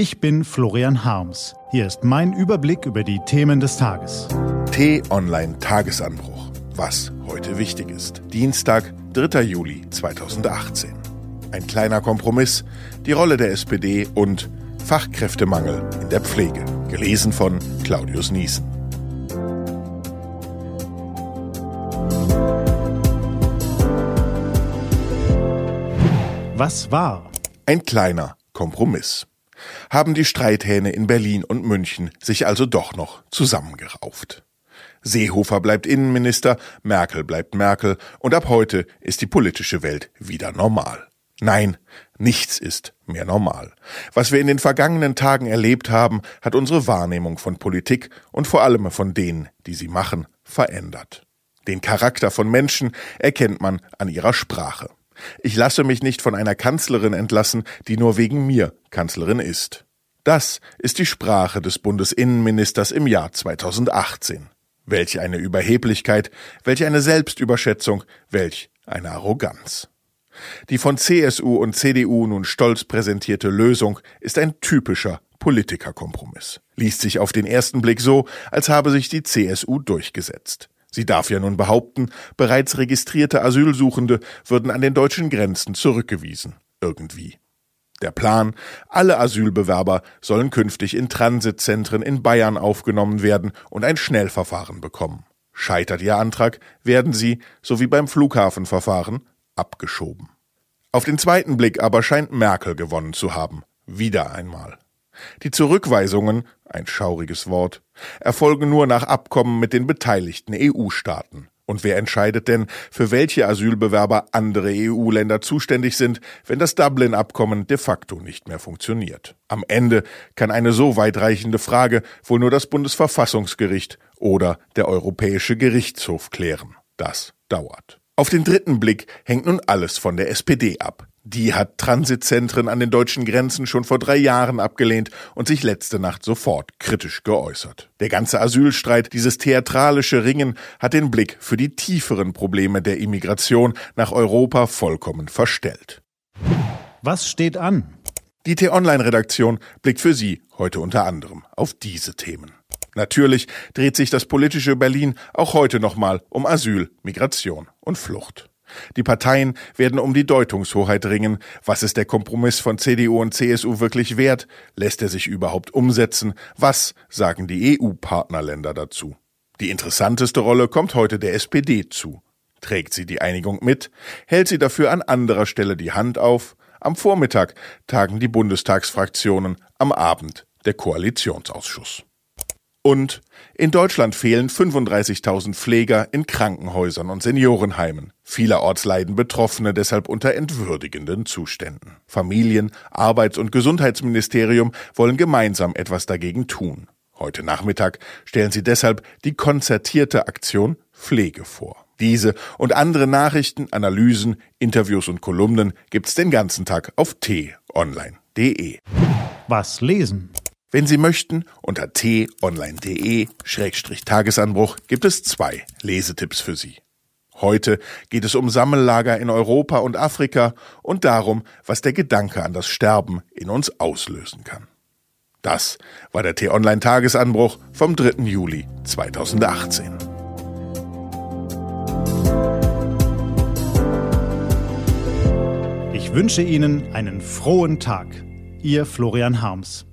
Ich bin Florian Harms. Hier ist mein Überblick über die Themen des Tages. T-Online Tagesanbruch. Was heute wichtig ist. Dienstag, 3. Juli 2018. Ein kleiner Kompromiss, die Rolle der SPD und Fachkräftemangel in der Pflege. Gelesen von Claudius Niesen. Was war? Ein kleiner Kompromiss. Haben die Streithähne in Berlin und München sich also doch noch zusammengerauft. Seehofer bleibt Innenminister, Merkel bleibt Merkel und ab heute ist die politische Welt wieder normal. Nein, nichts ist mehr normal. Was wir in den vergangenen Tagen erlebt haben, hat unsere Wahrnehmung von Politik und vor allem von denen, die sie machen, verändert. Den Charakter von Menschen erkennt man an ihrer Sprache. Ich lasse mich nicht von einer Kanzlerin entlassen, die nur wegen mir Kanzlerin ist. Das ist die Sprache des Bundesinnenministers im Jahr 2018. Welch eine Überheblichkeit, welch eine Selbstüberschätzung, welch eine Arroganz. Die von CSU und CDU nun stolz präsentierte Lösung ist ein typischer Politikerkompromiss. Liest sich auf den ersten Blick so, als habe sich die CSU durchgesetzt. Sie darf ja nun behaupten, bereits registrierte Asylsuchende würden an den deutschen Grenzen zurückgewiesen. Irgendwie. Der Plan, alle Asylbewerber sollen künftig in Transitzentren in Bayern aufgenommen werden und ein Schnellverfahren bekommen. Scheitert ihr Antrag, werden sie, so wie beim Flughafenverfahren, abgeschoben. Auf den zweiten Blick aber scheint Merkel gewonnen zu haben. Wieder einmal. Die Zurückweisungen, ein schauriges Wort, erfolgen nur nach Abkommen mit den beteiligten EU-Staaten. Und wer entscheidet denn, für welche Asylbewerber andere EU-Länder zuständig sind, wenn das Dublin-Abkommen de facto nicht mehr funktioniert? Am Ende kann eine so weitreichende Frage wohl nur das Bundesverfassungsgericht oder der Europäische Gerichtshof klären. Das dauert. Auf den dritten Blick hängt nun alles von der SPD ab. Die hat Transitzentren an den deutschen Grenzen schon vor drei Jahren abgelehnt und sich letzte Nacht sofort kritisch geäußert. Der ganze Asylstreit, dieses theatralische Ringen, hat den Blick für die tieferen Probleme der Immigration nach Europa vollkommen verstellt. Was steht an? Die T-Online-Redaktion blickt für Sie heute unter anderem auf diese Themen. Natürlich dreht sich das politische Berlin auch heute nochmal um Asyl, Migration und Flucht. Die Parteien werden um die Deutungshoheit ringen. Was ist der Kompromiss von CDU und CSU wirklich wert? Lässt er sich überhaupt umsetzen? Was sagen die EU-Partnerländer dazu? Die interessanteste Rolle kommt heute der SPD zu. Trägt sie die Einigung mit? Hält sie dafür an anderer Stelle die Hand auf? Am Vormittag tagen die Bundestagsfraktionen, am Abend der Koalitionsausschuss. Und in Deutschland fehlen 35.000 Pfleger in Krankenhäusern und Seniorenheimen. Vielerorts leiden Betroffene deshalb unter entwürdigenden Zuständen. Familien, Arbeits- und Gesundheitsministerium wollen gemeinsam etwas dagegen tun. Heute Nachmittag stellen sie deshalb die konzertierte Aktion Pflege vor. Diese und andere Nachrichten, Analysen, Interviews und Kolumnen gibt's den ganzen Tag auf t-online.de. Was lesen? Wenn Sie möchten, unter t-online.de-tagesanbruch gibt es zwei Lesetipps für Sie. Heute geht es um Sammellager in Europa und Afrika und darum, was der Gedanke an das Sterben in uns auslösen kann. Das war der T-Online-Tagesanbruch vom 3. Juli 2018. Ich wünsche Ihnen einen frohen Tag. Ihr Florian Harms.